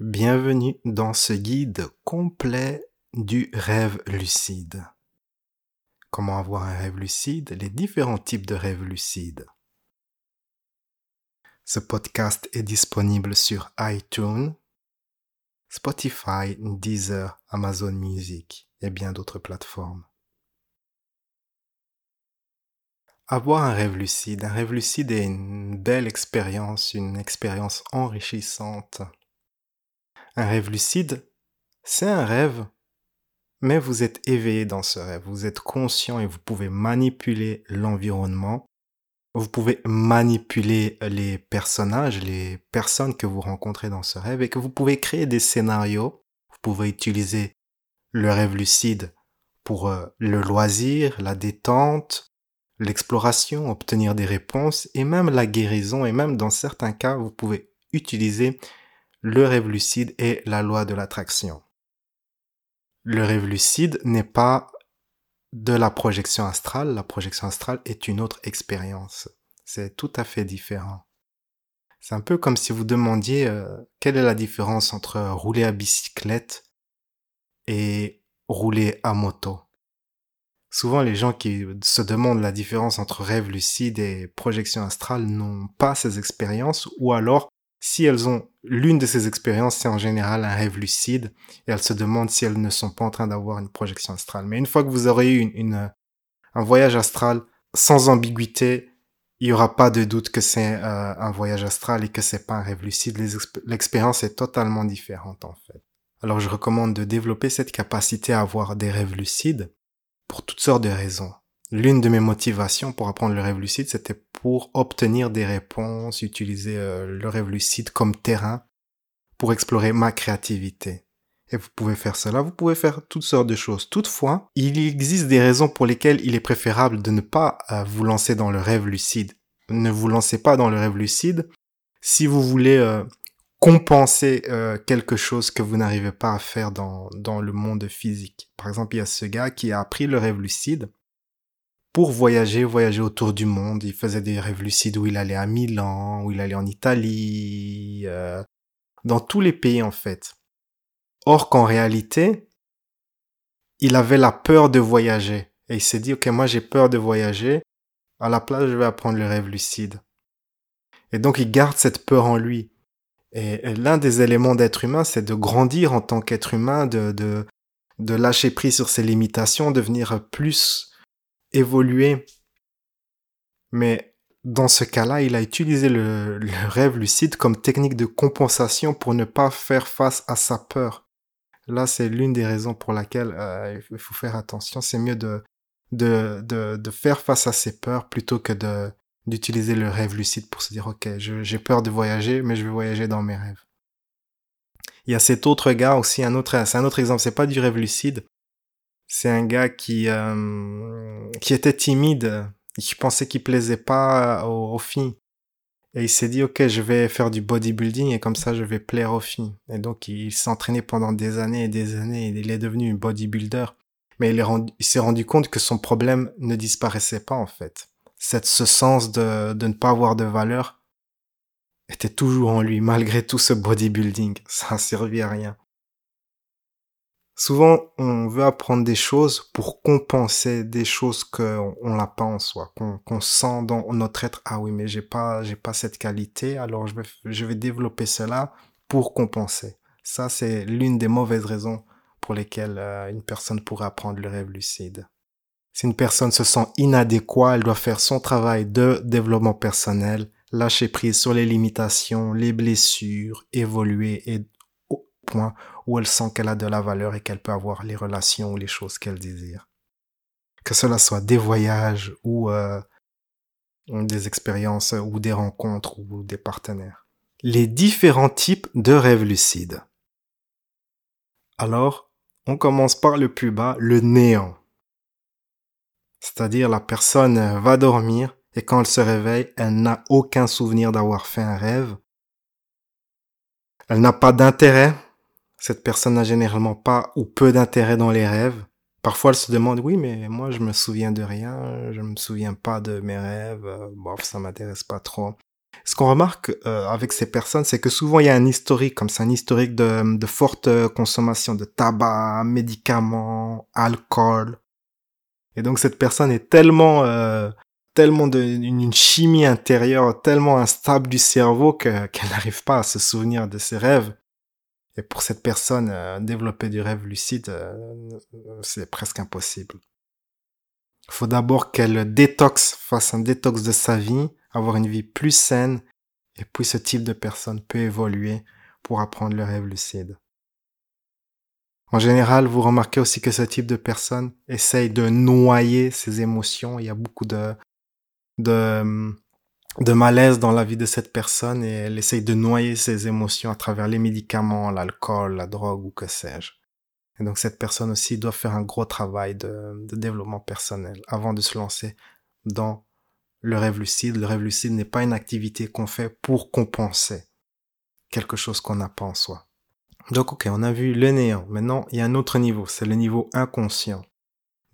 Bienvenue dans ce guide complet du rêve lucide. Comment avoir un rêve lucide, les différents types de rêves lucides. Ce podcast est disponible sur iTunes, Spotify, Deezer, Amazon Music et bien d'autres plateformes. Avoir un rêve lucide. Un rêve lucide est une belle expérience, une expérience enrichissante. Un rêve lucide, c'est un rêve, mais vous êtes éveillé dans ce rêve, vous êtes conscient et vous pouvez manipuler l'environnement, vous pouvez manipuler les personnages, les personnes que vous rencontrez dans ce rêve et que vous pouvez créer des scénarios, vous pouvez utiliser le rêve lucide pour euh, le loisir, la détente, l'exploration, obtenir des réponses et même la guérison. Et même dans certains cas, vous pouvez utiliser le rêve lucide et la loi de l'attraction. Le rêve lucide n'est pas de la projection astrale. La projection astrale est une autre expérience. C'est tout à fait différent. C'est un peu comme si vous demandiez euh, quelle est la différence entre rouler à bicyclette et rouler à moto. Souvent, les gens qui se demandent la différence entre rêve lucide et projection astrale n'ont pas ces expériences, ou alors, si elles ont l'une de ces expériences, c'est en général un rêve lucide, et elles se demandent si elles ne sont pas en train d'avoir une projection astrale. Mais une fois que vous aurez eu une, un voyage astral sans ambiguïté, il n'y aura pas de doute que c'est euh, un voyage astral et que c'est pas un rêve lucide. L'expérience est totalement différente en fait. Alors je recommande de développer cette capacité à avoir des rêves lucides pour toutes sortes de raisons. L'une de mes motivations pour apprendre le rêve lucide, c'était pour obtenir des réponses, utiliser euh, le rêve lucide comme terrain pour explorer ma créativité. Et vous pouvez faire cela, vous pouvez faire toutes sortes de choses. Toutefois, il existe des raisons pour lesquelles il est préférable de ne pas euh, vous lancer dans le rêve lucide. Ne vous lancez pas dans le rêve lucide si vous voulez euh, compenser quelque chose que vous n'arrivez pas à faire dans, dans le monde physique. Par exemple, il y a ce gars qui a appris le rêve lucide pour voyager, voyager autour du monde. Il faisait des rêves lucides où il allait à Milan, où il allait en Italie, euh, dans tous les pays en fait. Or qu'en réalité, il avait la peur de voyager. Et il s'est dit, ok, moi j'ai peur de voyager. À la place, je vais apprendre le rêve lucide. Et donc il garde cette peur en lui. Et l'un des éléments d'être humain, c'est de grandir en tant qu'être humain, de, de, de lâcher prise sur ses limitations, devenir plus évolué. Mais dans ce cas-là, il a utilisé le, le, rêve lucide comme technique de compensation pour ne pas faire face à sa peur. Là, c'est l'une des raisons pour laquelle euh, il faut faire attention. C'est mieux de, de, de, de faire face à ses peurs plutôt que de, d'utiliser le rêve lucide pour se dire, OK, j'ai peur de voyager, mais je vais voyager dans mes rêves. Il y a cet autre gars aussi, un autre, c'est un autre exemple, c'est pas du rêve lucide. C'est un gars qui, euh, qui était timide, qui pensait qu'il plaisait pas aux, aux, filles. Et il s'est dit, OK, je vais faire du bodybuilding et comme ça, je vais plaire aux filles. Et donc, il s'entraînait pendant des années et des années et il est devenu un bodybuilder. Mais il s'est rendu compte que son problème ne disparaissait pas, en fait cette, ce sens de, de ne pas avoir de valeur était toujours en lui, malgré tout ce bodybuilding. Ça a servi à rien. Souvent, on veut apprendre des choses pour compenser des choses qu'on on l'a pas en soi, qu'on sent dans notre être. Ah oui, mais j'ai pas, j'ai pas cette qualité, alors je vais, je vais développer cela pour compenser. Ça, c'est l'une des mauvaises raisons pour lesquelles euh, une personne pourrait apprendre le rêve lucide. Si une personne se sent inadéquate, elle doit faire son travail de développement personnel, lâcher prise sur les limitations, les blessures, évoluer et au point où elle sent qu'elle a de la valeur et qu'elle peut avoir les relations ou les choses qu'elle désire. Que cela soit des voyages ou euh, des expériences ou des rencontres ou des partenaires. Les différents types de rêves lucides. Alors, on commence par le plus bas, le néant. C'est-à-dire la personne va dormir et quand elle se réveille, elle n'a aucun souvenir d'avoir fait un rêve. Elle n'a pas d'intérêt. Cette personne n'a généralement pas ou peu d'intérêt dans les rêves. Parfois, elle se demande, oui, mais moi, je me souviens de rien, je me souviens pas de mes rêves, bof, ça m'intéresse pas trop. ce qu'on remarque euh, avec ces personnes, c'est que souvent il y a un historique, comme c'est un historique de, de forte consommation de tabac, médicaments, alcool. Et donc cette personne est tellement, euh, tellement d'une chimie intérieure, tellement instable du cerveau que qu'elle n'arrive pas à se souvenir de ses rêves. Et pour cette personne, euh, développer du rêve lucide, c'est presque impossible. Il faut d'abord qu'elle détoxe, fasse un détox de sa vie, avoir une vie plus saine, et puis ce type de personne peut évoluer pour apprendre le rêve lucide. En général, vous remarquez aussi que ce type de personne essaye de noyer ses émotions. Il y a beaucoup de, de, de malaise dans la vie de cette personne et elle essaye de noyer ses émotions à travers les médicaments, l'alcool, la drogue ou que sais-je. Et donc cette personne aussi doit faire un gros travail de, développement personnel avant de se lancer dans le rêve lucide. Le rêve lucide n'est pas une activité qu'on fait pour compenser quelque chose qu'on n'a pas en soi. Donc ok, on a vu le néant. Maintenant, il y a un autre niveau, c'est le niveau inconscient.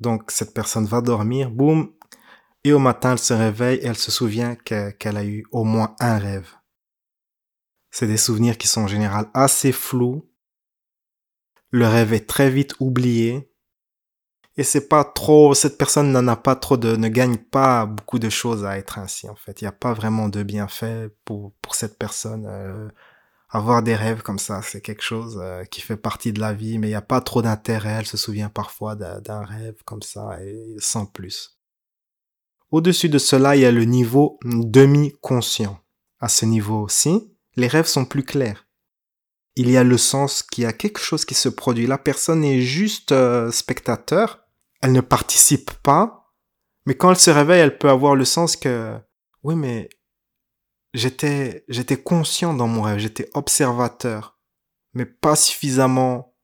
Donc cette personne va dormir, boum, au matin elle se réveille et elle se souvient qu'elle a eu au moins un rêve. C'est des souvenirs qui sont en général assez flous le rêve est très vite oublié. Et c'est pas trop, cette personne n'en a pas trop de, ne gagne pas beaucoup de choses à être ainsi, en fait. Il n'y a pas vraiment de bienfait pour, pour cette personne. Euh, avoir des rêves comme ça, c'est quelque chose euh, qui fait partie de la vie, mais il n'y a pas trop d'intérêt. Elle se souvient parfois d'un rêve comme ça et sans plus. Au-dessus de cela, il y a le niveau demi-conscient. À ce niveau-ci, les rêves sont plus clairs il y a le sens qu'il y a quelque chose qui se produit. La personne est juste euh, spectateur, elle ne participe pas, mais quand elle se réveille, elle peut avoir le sens que oui, mais j'étais j'étais conscient dans mon rêve, j'étais observateur, mais pas suffisamment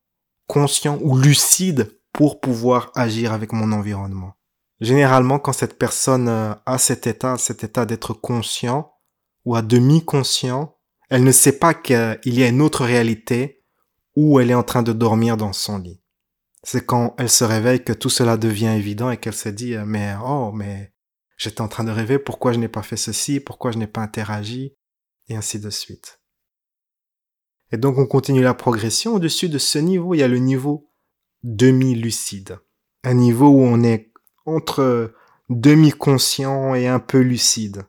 conscient ou lucide pour pouvoir agir avec mon environnement. Généralement, quand cette personne euh, a cet état, cet état d'être conscient ou à demi conscient, elle ne sait pas qu'il y a une autre réalité où elle est en train de dormir dans son lit. C'est quand elle se réveille que tout cela devient évident et qu'elle se dit mais oh mais j'étais en train de rêver pourquoi je n'ai pas fait ceci pourquoi je n'ai pas interagi et ainsi de suite. Et donc on continue la progression au-dessus de ce niveau il y a le niveau demi-lucide un niveau où on est entre demi-conscient et un peu lucide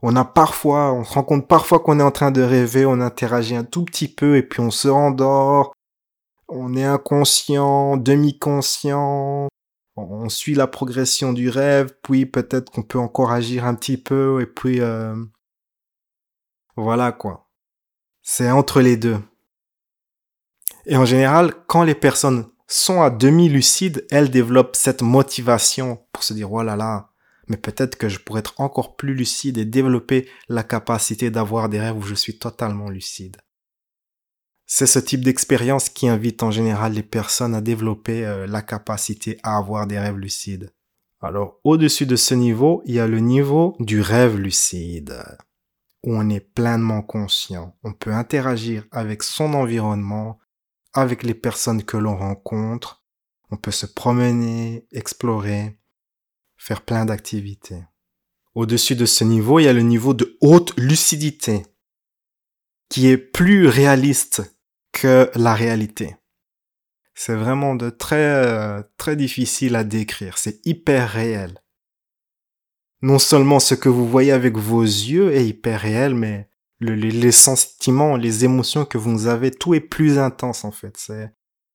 on a parfois, on se rend compte parfois qu'on est en train de rêver, on interagit un tout petit peu et puis on se rendort. On est inconscient, demi-conscient. On suit la progression du rêve, puis peut-être qu'on peut encore agir un petit peu et puis euh... voilà quoi. C'est entre les deux. Et en général, quand les personnes sont à demi lucides, elles développent cette motivation pour se dire oh là là, mais peut-être que je pourrais être encore plus lucide et développer la capacité d'avoir des rêves où je suis totalement lucide. C'est ce type d'expérience qui invite en général les personnes à développer euh, la capacité à avoir des rêves lucides. Alors, au-dessus de ce niveau, il y a le niveau du rêve lucide, où on est pleinement conscient. On peut interagir avec son environnement, avec les personnes que l'on rencontre. On peut se promener, explorer, faire plein d'activités. Au-dessus de ce niveau, il y a le niveau de haute lucidité, qui est plus réaliste que la réalité. C'est vraiment de très, très difficile à décrire. C'est hyper réel. Non seulement ce que vous voyez avec vos yeux est hyper réel, mais les sentiments, les émotions que vous avez, tout est plus intense en fait. C'est,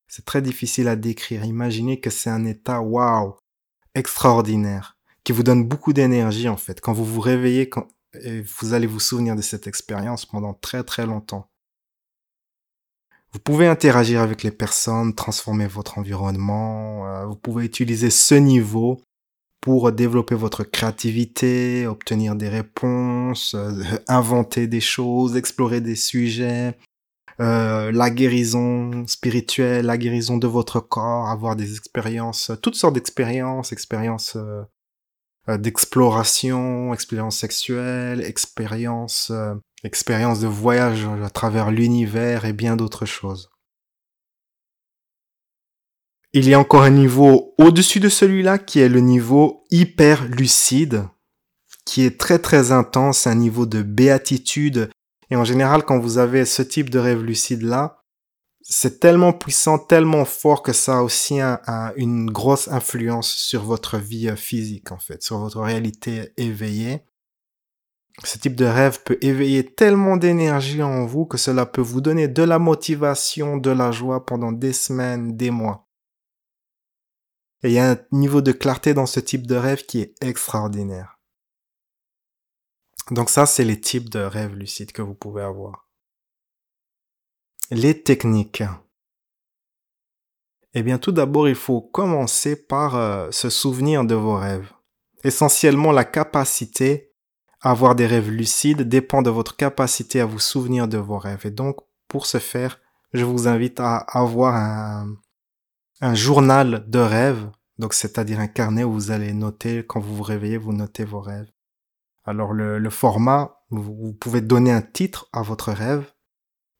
c'est très difficile à décrire. Imaginez que c'est un état waouh, extraordinaire, qui vous donne beaucoup d'énergie en fait. Quand vous vous réveillez, quand, vous allez vous souvenir de cette expérience pendant très très longtemps. Vous pouvez interagir avec les personnes, transformer votre environnement, euh, vous pouvez utiliser ce niveau pour développer votre créativité, obtenir des réponses, euh, inventer des choses, explorer des sujets, euh, la guérison spirituelle, la guérison de votre corps, avoir des expériences, toutes sortes d'expériences, expériences euh, d'exploration, expériences sexuelles, expériences, expériences de voyage à travers l'univers et bien d'autres choses. Il y a encore un niveau au-dessus de celui-là qui est le niveau hyper lucide. qui est très très intense, un niveau de béatitude. Et en général, quand vous avez ce type de rêve lucide là, c'est tellement puissant, tellement fort que ça a aussi une grosse influence sur votre vie euh, physique en fait, sur votre réalité éveillée. Ce type de rêve peut éveiller tellement d'énergie en vous que cela peut vous donner de la motivation, de la joie pendant des semaines, des mois. Et il y a un niveau de clarté dans ce type de rêve qui est extraordinaire. Donc ça, c'est les types de rêves lucides que vous pouvez avoir. Les techniques. Eh bien, tout d'abord, il faut commencer par euh, se souvenir de vos rêves. Essentiellement, la capacité à avoir des rêves lucides dépend de votre capacité à vous souvenir de vos rêves. Et donc, pour ce faire, je vous invite à avoir un, un journal de rêves, donc c'est-à-dire un carnet où vous allez noter, quand vous vous réveillez, vous notez vos rêves. Alors le, format, vous, pouvez donner un titre à votre rêve,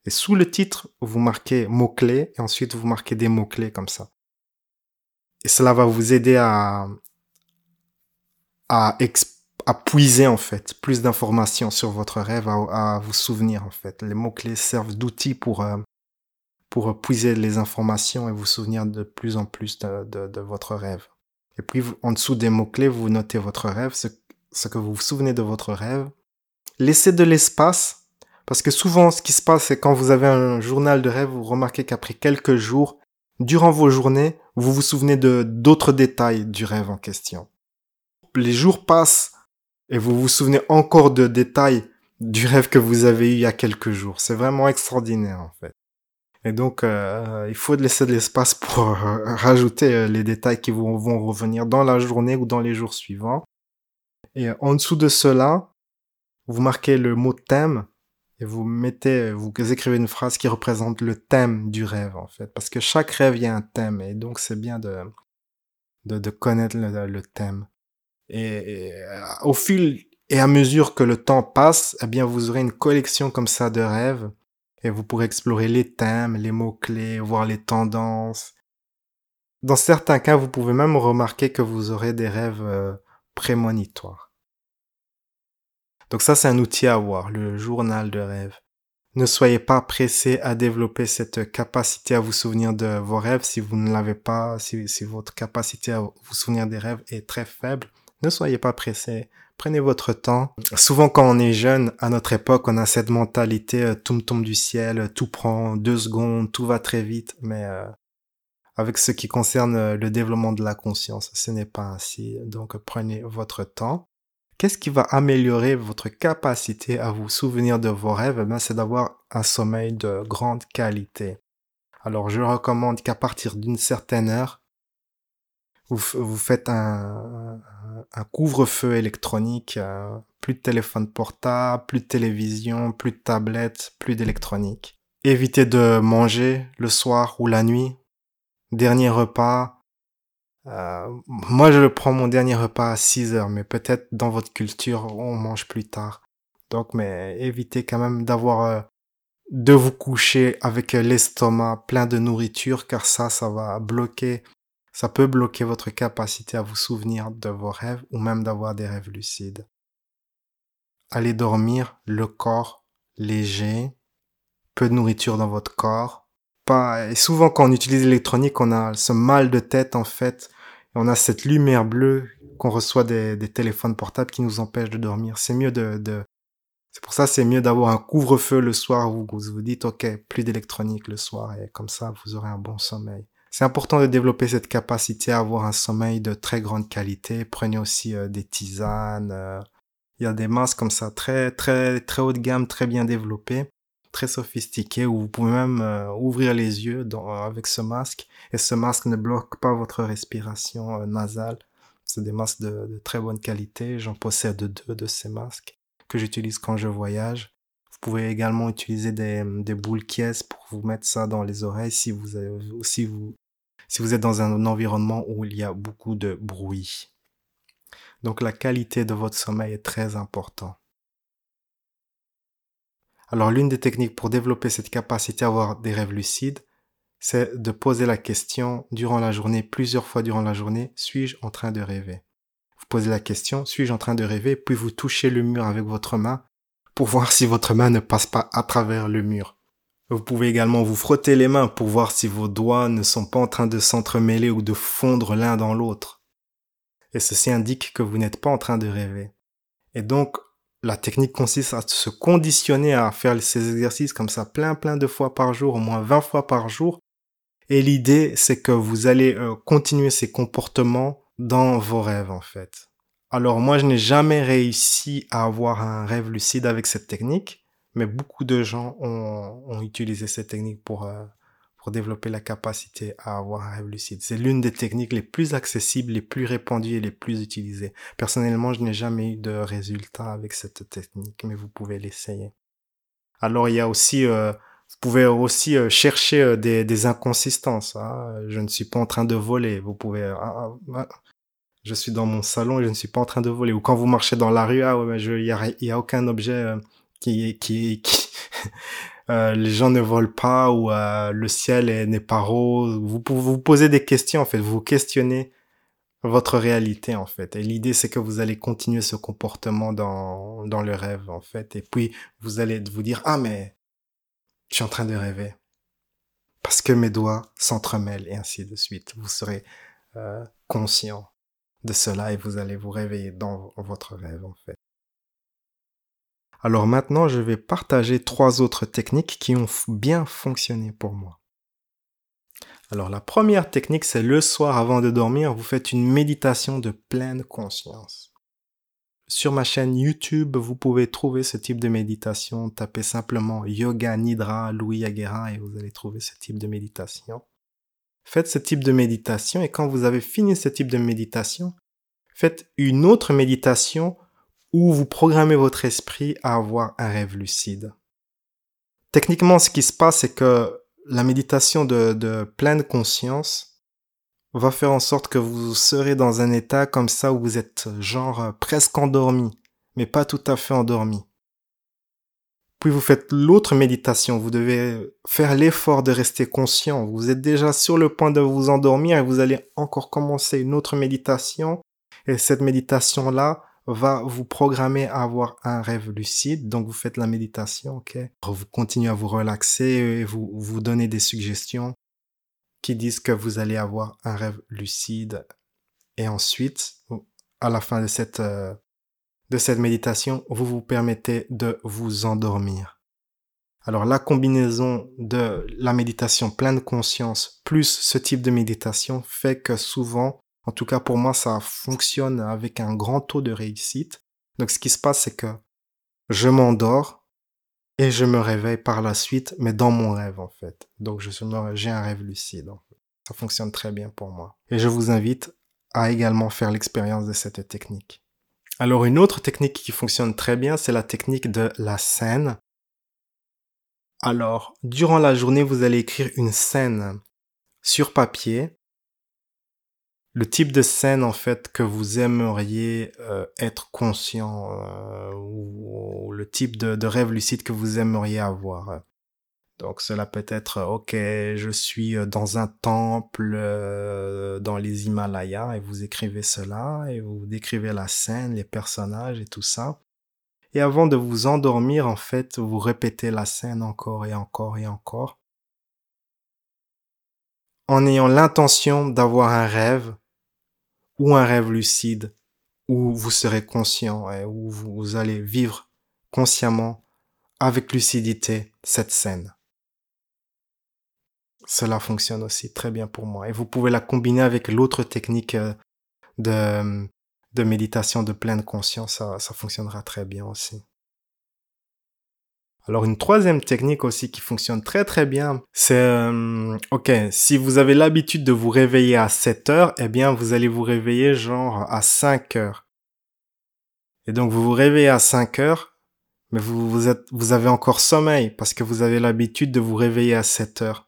et sous le titre, vous marquez mots-clés, et ensuite vous marquez des mots-clés comme ça. Et cela va vous aider à, à, à puiser en fait plus d'informations sur votre rêve, à, vous souvenir en fait. Les mots-clés servent d'outils pour, euh, pour puiser les informations et vous souvenir de plus en plus de, votre rêve. Et puis, en dessous des mots-clés, vous notez votre rêve, ce, ce que vous vous souvenez de votre rêve. Laissez de l'espace, parce que souvent, ce qui se passe, c'est quand vous avez un journal de rêve, vous remarquez qu'après quelques jours, durant vos journées, vous vous souvenez de d'autres détails du rêve en question. Les jours passent et vous vous souvenez encore de détails du rêve que vous avez eu il y a quelques jours. C'est vraiment extraordinaire en fait. Et donc, euh, il faut laisser de l'espace pour euh, rajouter euh, les détails qui vont, revenir dans la journée ou dans les jours suivants. Et en dessous de cela, vous marquez le mot thème et vous mettez, vous écrivez une phrase qui représente le thème du rêve en fait, parce que chaque rêve il y a un thème et donc c'est bien de, de, connaître le, le thème. Et, et, au fil et à mesure que le temps passe, eh bien vous aurez une collection comme ça de rêves et vous pourrez explorer les thèmes, les mots-clés, voir les tendances. Dans certains cas, vous pouvez même remarquer que vous aurez des rêves euh, prémonitoires. Donc ça, c'est un outil à avoir, le journal de rêve. Ne soyez pas pressé à développer cette capacité à vous souvenir de vos rêves si vous ne l'avez pas, si, si votre capacité à vous souvenir des rêves est très faible. Ne soyez pas pressé. Prenez votre temps. Souvent, quand on est jeune, à notre époque, on a cette mentalité euh, tout me tombe du ciel, tout prend deux secondes, tout va très vite. Mais euh, avec ce qui concerne euh, le développement de la conscience, ce n'est pas ainsi. Donc, prenez votre temps. Qu'est-ce qui va améliorer votre capacité à vous souvenir de vos rêves? Ben, C'est d'avoir un sommeil de grande qualité. Alors, je recommande qu'à partir d'une certaine heure, vous, vous faites un, un couvre-feu électronique, euh, plus de téléphone portable, plus de télévision, plus de tablette, plus d'électronique. Évitez de manger le soir ou la nuit. Dernier repas. Euh, moi, je prends mon dernier repas à 6 heures, mais peut-être dans votre culture, on mange plus tard. Donc, mais évitez quand même d'avoir euh, de vous coucher avec l'estomac plein de nourriture, car ça, ça va bloquer ça peut bloquer votre capacité à vous souvenir de vos rêves ou même d'avoir des rêves lucides. Allez dormir, le corps léger, peu de nourriture dans votre corps. Pas, et souvent quand on utilise l'électronique, on a ce mal de tête en fait. on a cette lumière bleue qu'on reçoit des, téléphones portables qui nous empêchent de dormir. C'est mieux de, de c'est pour ça c'est mieux d'avoir un couvre-feu le soir où vous vous dites ok plus d'électronique le soir et comme ça vous aurez un bon sommeil. C'est important de développer cette capacité à avoir un sommeil de très grande qualité. Prenez aussi euh, des tisanes. Euh, il y a des masques comme ça très très très haut de gamme, très bien développés, très sophistiqués où vous pouvez même euh, ouvrir les yeux avec ce masque et ce masque ne bloque pas votre respiration nasale. C'est des masques de, très bonne qualité. J'en possède deux de ces masques que j'utilise quand je voyage. Vous pouvez également utiliser des, boules caisses pour vous mettre ça dans les oreilles si vous si vous si vous êtes dans un environnement où il y a beaucoup de bruit. Donc la qualité de votre sommeil est très importante. Alors l'une des techniques pour développer cette capacité à avoir des rêves lucides, c'est de poser la question durant la journée, plusieurs fois durant la journée, suis-je en train de rêver? Posez la question, suis-je en train de rêver? Puis vous touchez le mur avec votre main pour voir si votre main ne passe pas à travers le mur. Vous pouvez également vous frotter les mains pour voir si vos doigts ne sont pas en train de s'entremêler ou de fondre l'un dans l'autre. Et ceci indique que vous n'êtes pas en train de rêver. Et donc, la technique consiste à se conditionner à faire ces exercices comme ça plein plein de fois par jour, au moins 20 fois par jour. Et l'idée, c'est que vous allez euh, continuer ces comportements dans vos rêves, en fait. Alors moi, je n'ai jamais réussi à avoir un rêve lucide avec cette technique, mais beaucoup de gens ont, utilisé cette technique pour, euh, pour développer la capacité à avoir un rêve lucide. C'est l'une des techniques les plus accessibles, les plus répandues et les plus utilisées. Personnellement, je n'ai jamais eu de résultat avec cette technique, mais vous pouvez l'essayer. Alors, il y a aussi, euh, vous pouvez aussi euh, chercher euh, des, des, inconsistances. Hein. Je ne suis pas en train de voler. Vous pouvez, ah, ah, je suis dans mon salon et je ne suis pas en train de voler. Ou quand vous marchez dans la rue, ah ouais, il y a, y a aucun objet qui, euh, les gens ne volent pas ou euh, le ciel n'est pas rose. Vous vous poser des questions en fait, vous questionnez votre réalité en fait. Et l'idée c'est que vous allez continuer ce comportement dans dans le rêve en fait. Et puis vous allez vous dire ah mais je suis en train de rêver parce que mes doigts s'entremêlent et ainsi de suite. Vous serez euh, conscient de cela et vous allez vous réveiller dans votre rêve en fait. Alors maintenant, je vais partager trois autres techniques qui ont bien fonctionné pour moi. Alors la première technique, c'est le soir avant de dormir, vous faites une méditation de pleine conscience. Sur ma chaîne YouTube, vous pouvez trouver ce type de méditation. Tapez simplement Yoga Nidra Louis Aguera et vous allez trouver ce type de méditation. Faites ce type de méditation et quand vous avez fini ce type de méditation, faites une autre méditation où vous programmez votre esprit à avoir un rêve lucide. Techniquement, ce qui se passe, c'est que la méditation de, pleine conscience va faire en sorte que vous serez dans un état comme ça où vous êtes genre presque endormi, mais pas tout à fait endormi. Puis vous faites l'autre méditation, vous devez faire l'effort de rester conscient. Vous êtes déjà sur le point de vous endormir et vous allez encore commencer une autre méditation. Et cette méditation-là va vous programmer à avoir un rêve lucide. Donc, vous faites la méditation, ok? Vous continuez à vous relaxer et vous vous donnez des suggestions qui disent que vous allez avoir un rêve lucide. Et ensuite, à la fin de cette, euh, de cette méditation, vous vous permettez de vous endormir. Alors, la combinaison de la méditation pleine conscience plus ce type de méditation fait que souvent, en tout cas, pour moi, ça fonctionne avec un grand taux de réussite. Donc, ce qui se passe, c'est que je m'endors et je me réveille par la suite, mais dans mon rêve, en fait. Donc, j'ai un rêve lucide. Ça fonctionne très bien pour moi. Et je vous invite à également faire l'expérience de cette technique. Alors, une autre technique qui fonctionne très bien, c'est la technique de la scène. Alors, durant la journée, vous allez écrire une scène sur papier le type de scène en fait que vous aimeriez euh, être conscient euh, ou, le type de, rêve lucide que vous aimeriez avoir? Donc cela peut être ok, je suis dans un temple euh, dans les Himalayas et vous écrivez cela et vous décrivez la scène, les personnages et tout ça. Et avant de vous endormir en fait, vous répétez la scène encore et encore et encore en ayant l'intention d'avoir un rêve ou un rêve lucide où vous serez conscient et où vous allez vivre consciemment avec lucidité cette scène. Cela fonctionne aussi très bien pour moi. Et vous pouvez la combiner avec l'autre technique euh, de, de méditation de pleine conscience. Ça, ça fonctionnera très bien aussi. Alors une troisième technique aussi qui fonctionne très très bien, c'est euh, ok, si vous avez l'habitude de vous réveiller à 7 heures, eh bien vous allez vous réveiller genre à 5 heures. Et donc vous vous réveillez à 5 heures, mais vous, vous, êtes, vous avez encore sommeil parce que vous avez l'habitude de vous réveiller à 7 heures.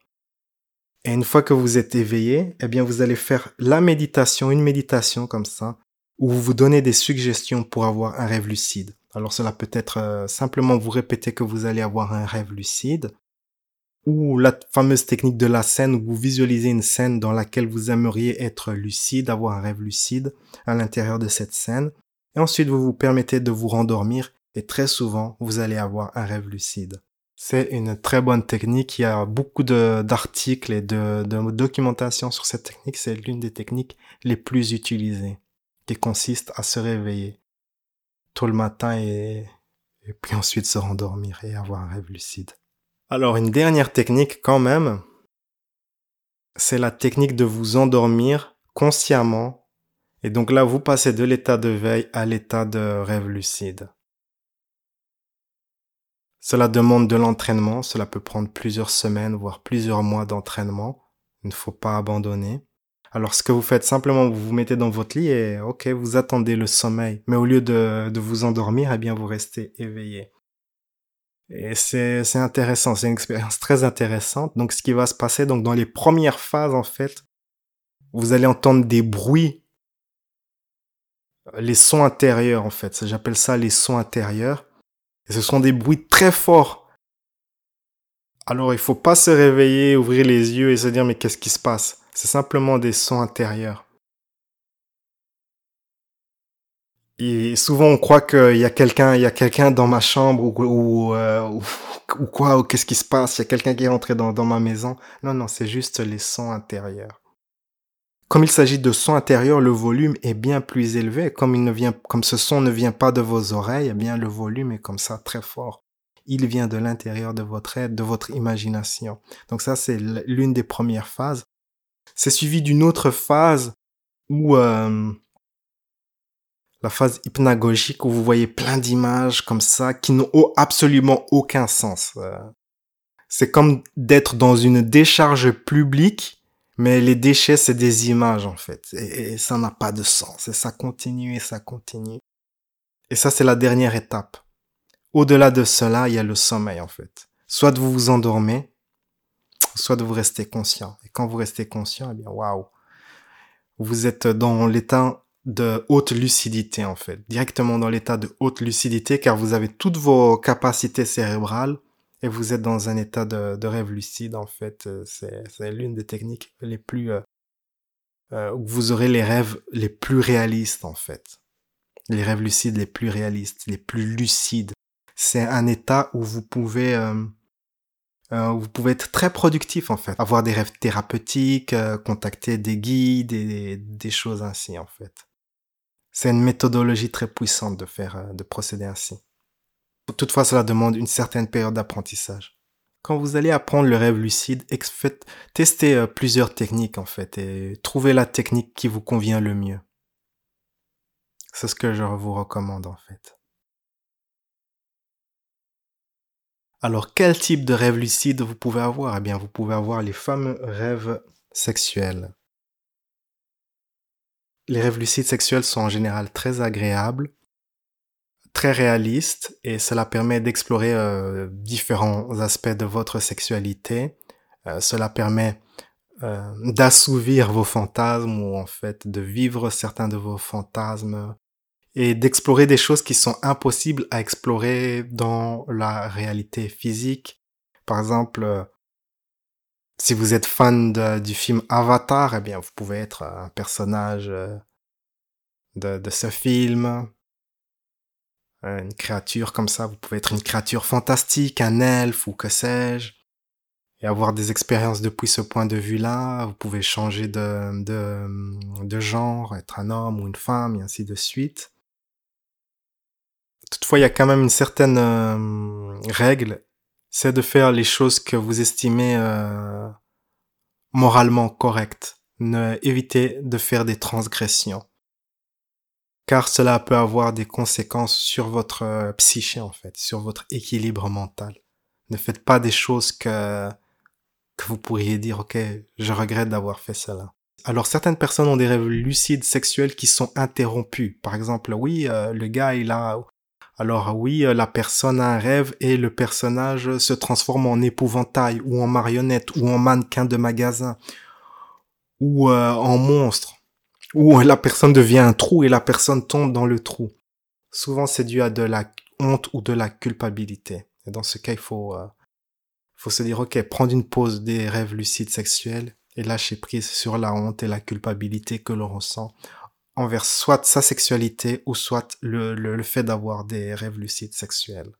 Et une fois que vous êtes éveillé, eh bien vous allez faire la méditation, une méditation comme ça, où vous vous donnez des suggestions pour avoir un rêve lucide. Alors cela peut être euh, simplement vous répéter que vous allez avoir un rêve lucide, ou la fameuse technique de la scène où vous visualisez une scène dans laquelle vous aimeriez être lucide, avoir un rêve lucide à l'intérieur de cette scène. Et ensuite, vous vous permettez de vous rendormir et très souvent, vous allez avoir un rêve lucide. C'est une très bonne technique. Il y a beaucoup d'articles et de, de documentation sur cette technique. C'est l'une des techniques les plus utilisées qui consiste à se réveiller le matin et puis ensuite se rendormir et avoir un rêve lucide. Alors une dernière technique quand même, c'est la technique de vous endormir consciemment. Et donc là, vous passez de l'état de veille à l'état de rêve lucide. Cela demande de l'entraînement, cela peut prendre plusieurs semaines, voire plusieurs mois d'entraînement. Il ne faut pas abandonner. Alors ce que vous faites simplement, vous vous mettez dans votre lit et ok, vous attendez le sommeil. Mais au lieu de, de vous endormir, eh bien vous restez éveillé. Et c'est, intéressant, c'est une expérience très intéressante. Donc, ce qui va se passer, donc, dans les premières phases, en fait, vous allez entendre des bruits, les sons intérieurs, en fait. J'appelle ça les sons intérieurs. Et ce sont des bruits très forts. Alors, il faut pas se réveiller, ouvrir les yeux et se dire, mais qu'est-ce qui se passe? C'est simplement des sons intérieurs. Et souvent, on croit qu'il y a quelqu'un, il y a quelqu'un dans ma chambre ou, ou, euh, ou, quoi, ou qu'est-ce qui se passe, il y a quelqu'un qui est rentré dans, dans ma maison. Non, non, c'est juste les sons intérieurs. Comme il s'agit de sons intérieurs, le volume est bien plus élevé. Comme il ne vient, comme ce son ne vient pas de vos oreilles, eh bien, le volume est comme ça très fort. Il vient de l'intérieur de votre aide, de votre imagination. Donc ça, c'est l'une des premières phases. C'est suivi d'une autre phase où, euh, la phase hypnagogique où vous voyez plein d'images comme ça qui n'ont absolument aucun sens. Euh. C'est comme d'être dans une décharge publique, mais les déchets, c'est des images en fait. Et, ça n'a pas de sens. Et ça continue et ça continue. Et ça, c'est la dernière étape. Au-delà de cela, il y a le sommeil en fait. Soit vous vous endormez, soit vous restez conscient. Et quand vous restez conscient, eh bien, waouh, vous êtes dans l'état de haute lucidité en fait, directement dans l'état de haute lucidité car vous avez toutes vos capacités cérébrales et vous êtes dans un état de, rêve lucide en fait. Euh, c'est l'une des techniques les plus euh, euh, vous aurez les rêves les plus réalistes en fait, les rêves lucides les plus réalistes, les plus lucides. C'est un état où vous pouvez vous pouvez être très productif en fait, avoir des rêves thérapeutiques, contacter des guides et des choses ainsi en fait. C'est une méthodologie très puissante de faire, euh, de procéder ainsi. Toutefois, cela demande une certaine période d'apprentissage. Quand vous allez apprendre le rêve lucide, testez euh, plusieurs techniques en fait et trouvez la technique qui vous convient le mieux. C'est ce que je vous recommande en fait. Alors, quel type de rêve lucide vous pouvez avoir? Eh bien, vous pouvez avoir les fameux rêves sexuels. Les rêves lucides sexuels sont en général très agréables, très réalistes, et cela permet d'explorer euh, différents aspects de votre sexualité. Euh, cela permet euh, d'assouvir vos fantasmes ou en fait de vivre certains de vos fantasmes et d'explorer des choses qui sont impossibles à explorer dans la réalité physique. Par exemple, si vous êtes fan du film Avatar, eh bien, vous pouvez être un personnage euh, de, de ce film, euh, une créature comme ça. Vous pouvez être une créature fantastique, un elfe ou que sais-je, et avoir des expériences depuis ce point de vue-là. Vous pouvez changer de, de, de genre, être un homme ou une femme, et ainsi de suite. Toutefois, il y a quand même une certaine euh, règle c'est de faire les choses que vous estimez euh, moralement correctes. Ne évitez de faire des transgressions. Car cela peut avoir des conséquences sur votre euh, psyché, en fait, sur votre équilibre mental. Ne faites pas des choses que, que vous pourriez dire, ok, je regrette d'avoir fait cela. Alors certaines personnes ont des rêves lucides sexuels qui sont interrompus. Par exemple, oui, euh, le gars il a alors oui, euh, la personne a un rêve et le personnage se transforme en épouvantail ou en marionnette ou en mannequin de magasin ou euh, en monstre ou la personne devient un trou et la personne tombe dans le trou. Souvent c'est dû à de la honte ou de la culpabilité. Et dans ce cas, il faut, euh, faut se dire, ok, prendre une pause des rêves lucides sexuels et lâcher prise sur la honte et la culpabilité que l'on ressent envers soit sa sexualité ou soit le, le, fait d'avoir des rêves lucides sexuels.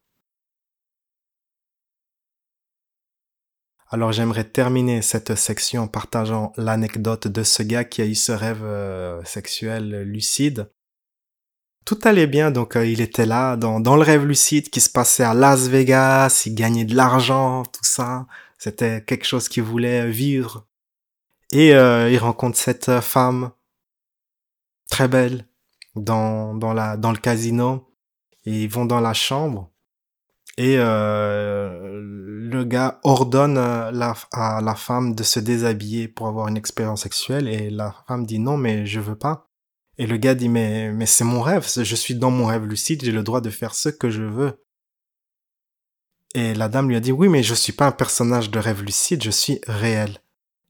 Alors j'aimerais terminer cette section en partageant l'anecdote de ce gars qui a eu ce rêve euh, sexuel lucide. Tout allait bien, donc euh, il était là dans, dans le rêve lucide qui se passait à Las Vegas, il gagnait de l'argent, tout ça. C'était quelque chose qu'il voulait vivre. Et euh, il rencontre cette femme très belle dans, dans, la, dans le casino. Et ils vont dans la chambre. Et euh, le gars ordonne euh, la, à la femme de se déshabiller pour avoir une expérience sexuelle. Et la femme dit non, mais je veux pas. Et le gars dit mais, mais c'est mon rêve. Je suis dans mon rêve lucide. J'ai le droit de faire ce que je veux. Et la dame lui a dit oui, mais je suis pas un personnage de rêve lucide. Je suis réel.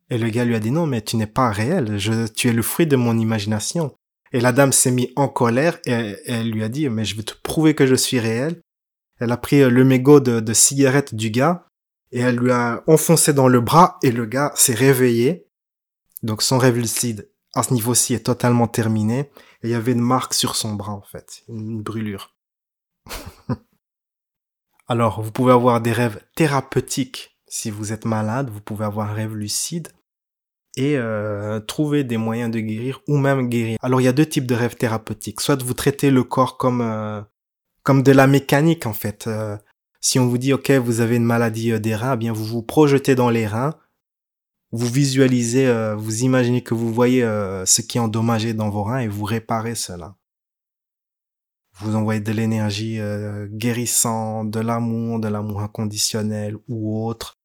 Et le gars lui a dit non, mais tu n'es pas réel. Tu es le fruit de mon imagination. Et la dame s'est mise en colère et, elle lui a dit, mais je vais te prouver que je suis réel. Elle a pris le mégot de, de cigarette du gars et elle lui a enfoncé dans le bras et le gars s'est réveillé. Donc son rêve lucide à ce niveau-ci est totalement terminé. Et il y avait une marque sur son bras en fait, une brûlure. Alors, vous pouvez avoir des rêves thérapeutiques si vous êtes malade, vous pouvez avoir un rêve lucide et euh, trouver des moyens de guérir ou même guérir. Alors il y a deux types de rêves thérapeutiques. Soit vous traitez le corps comme euh, comme de la mécanique en fait. Euh, si on vous dit ok vous avez une maladie des reins, eh bien vous vous projetez dans les reins, vous visualisez, vous imaginez que vous voyez ce qui est endommagé dans vos reins et vous réparez cela. Vous envoyez de l'énergie guérissante, de l'amour, de l'amour inconditionnel ou autre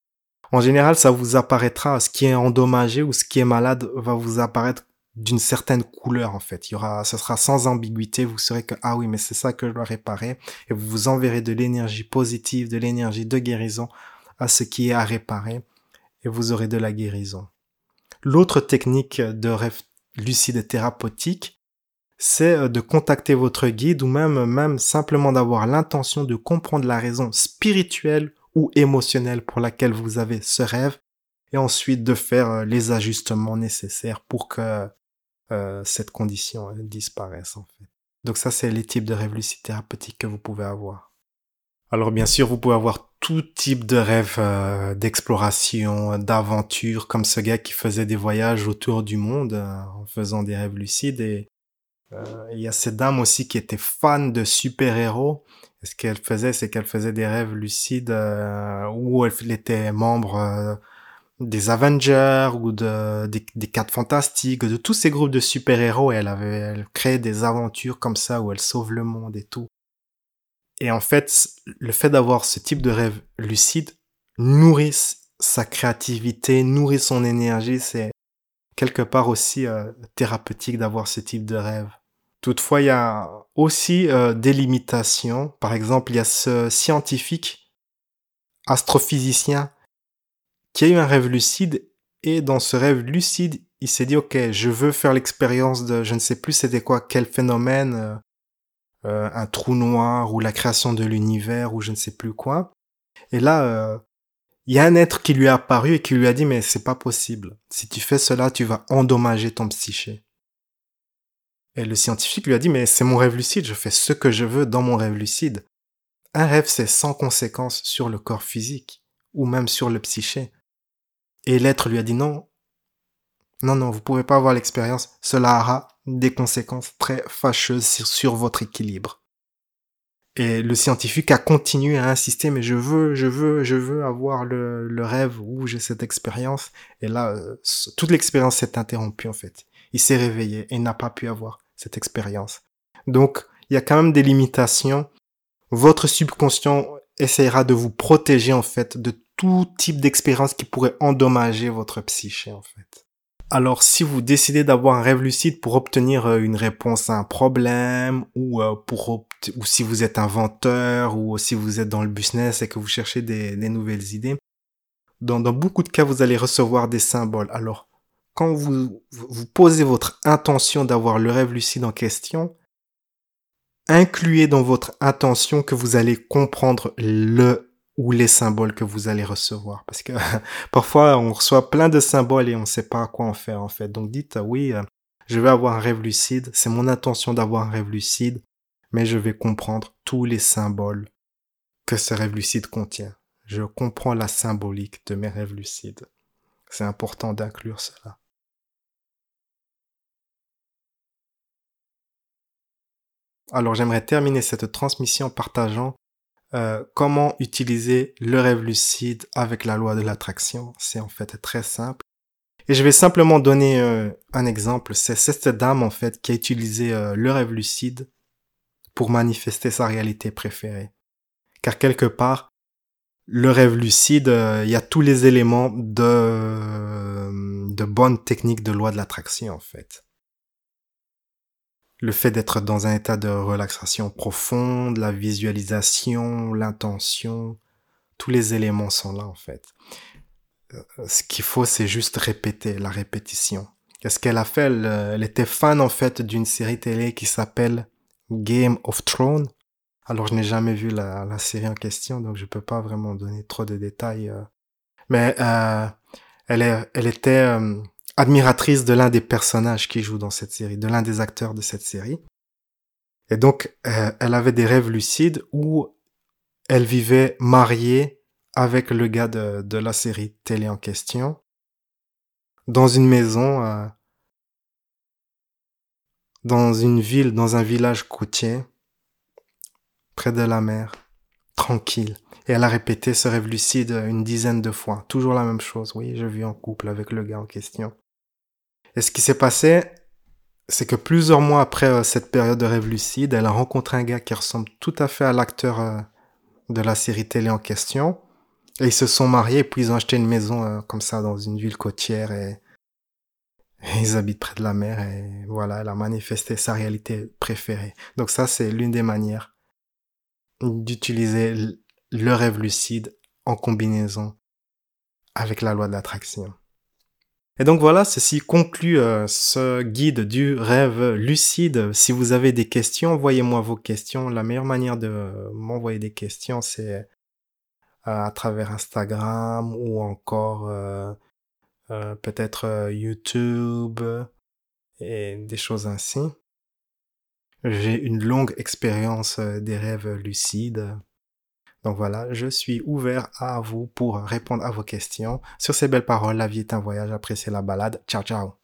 en général, ça vous apparaîtra, ce qui est endommagé ou ce qui est malade va vous apparaître d'une certaine couleur en fait. Il y aura, ce sera sans ambiguïté. Vous saurez que ah oui, mais c'est ça que je dois réparer, et vous vous enverrez de l'énergie positive, de l'énergie de guérison à ce qui est à réparer, et vous aurez de la guérison. L'autre technique de rêve lucide thérapeutique, c'est euh, de contacter votre guide ou même même simplement d'avoir l'intention de comprendre la raison spirituelle ou émotionnelle pour laquelle vous avez ce rêve et ensuite de faire euh, les ajustements nécessaires pour que euh, cette condition euh, disparaisse en fait. Donc ça c'est les types de rêves lucides thérapeutiques que vous pouvez avoir. Alors bien sûr vous pouvez avoir tout type de rêves d'exploration, d'aventure, comme ce gars qui faisait des voyages autour du monde en faisant des rêves lucides et il y a cette dame aussi qui était fan de super-héros ce qu'elle faisait, c'est qu'elle faisait des rêves lucides euh, où elle était membre euh, des Avengers ou de, des, des Quatre Fantastiques, de tous ces groupes de super-héros. Elle avait elle créait des aventures comme ça où elle sauve le monde et tout. Et en fait, le fait d'avoir ce type de rêve lucide nourrit sa créativité, nourrit son énergie. C'est quelque part aussi euh, thérapeutique d'avoir ce type de rêve. Toutefois, il y a aussi euh, des limitations. Par exemple, il y a ce scientifique, astrophysicien, qui a eu un rêve lucide et dans ce rêve lucide, il s'est dit, OK, je veux faire l'expérience de, je ne sais plus c'était quoi, quel phénomène, euh, euh, un trou noir ou la création de l'univers ou je ne sais plus quoi. Et là, il y a un être qui lui est apparu et qui lui a dit, mais c'est pas possible. Si tu fais cela, tu vas endommager ton psyché. Et le scientifique lui a dit, mais c'est mon rêve lucide, je fais ce que je veux dans mon rêve lucide. Un rêve, c'est sans conséquence sur le corps physique, ou même sur le psyché. Et l'être lui a dit non, non, non, vous pouvez pas avoir l'expérience, cela aura des conséquences très fâcheuses sur, votre équilibre. Et le scientifique a continué à insister, mais je veux, je veux, je veux avoir le, le rêve où j'ai cette expérience. Et là, euh, toute l'expérience s'est interrompue en fait. Il s'est réveillé et n'a pas pu avoir cette expérience. Donc, il y a quand même des limitations. Votre subconscient essayera de vous protéger en fait de tout type d'expérience qui pourrait endommager votre psyché en fait. Alors si vous décidez d'avoir un rêve lucide pour obtenir euh, une réponse à un problème ou euh, pour ou si vous êtes inventeur ou si vous êtes dans le business et que vous cherchez des, nouvelles idées, dans, dans beaucoup de cas vous allez recevoir des symboles. Alors quand vous, vous posez votre intention d'avoir le rêve lucide en question, incluez dans votre intention que vous allez comprendre le ou les symboles que vous allez recevoir. Parce que parfois, on reçoit plein de symboles et on ne sait pas à quoi en faire, en fait. Donc dites, oui, euh, je vais avoir un rêve lucide. C'est mon intention d'avoir un rêve lucide, mais je vais comprendre tous les symboles que ce rêve lucide contient. Je comprends la symbolique de mes rêves lucides. C'est important d'inclure cela. Alors j'aimerais terminer cette transmission en partageant euh, comment utiliser le rêve lucide avec la loi de l'attraction. C'est en fait très simple. Et je vais simplement donner euh, un exemple. C'est cette dame en fait qui a utilisé euh, le rêve lucide pour manifester sa réalité préférée. Car quelque part, le rêve lucide, il y a tous les éléments de, de bonnes techniques de loi de l'attraction en fait le fait d'être dans un état de relaxation profonde, la visualisation, l'intention, tous les éléments sont là en fait. Euh, ce qu'il faut, c'est juste répéter, la répétition. Qu'est-ce qu'elle a fait? Elle, était fan en fait d'une série télé qui s'appelle Game of Thrones. Alors je n'ai jamais vu la, série en question, donc je peux pas vraiment donner trop de détails. Euh. Mais euh, elle était admiratrice de l'un des personnages qui joue dans cette série, de l'un des acteurs de cette série. Et donc, euh, elle avait des rêves lucides où elle vivait mariée avec le gars de, la série télé en question, dans une maison, euh, dans une ville, dans un village côtier, près de la mer, tranquille. Et elle a répété ce rêve lucide une dizaine de fois. Toujours la même chose. Oui, je vis en couple avec le gars en question. Et ce qui s'est passé, c'est que plusieurs mois après euh, cette période de rêve lucide, elle a rencontré un gars qui ressemble tout à fait à l'acteur euh, de la série télé en question. Et ils se sont mariés, puis ils ont acheté une maison euh, comme ça dans une ville côtière et ils habitent près de la mer et voilà, elle a manifesté sa réalité préférée. Donc ça, c'est l'une des manières d'utiliser le rêve lucide en combinaison avec la loi de l'attraction. Et donc voilà, ceci conclut euh, ce guide du rêve lucide. Si vous avez des questions, envoyez-moi vos questions. La meilleure manière de m'envoyer des questions, c'est euh, à travers Instagram ou encore euh, peut-être YouTube et des choses ainsi. J'ai une longue expérience des rêves lucides. Donc voilà, je suis ouvert à vous pour répondre à vos questions. Sur ces belles paroles, la vie est un voyage, appréciez la balade. Ciao ciao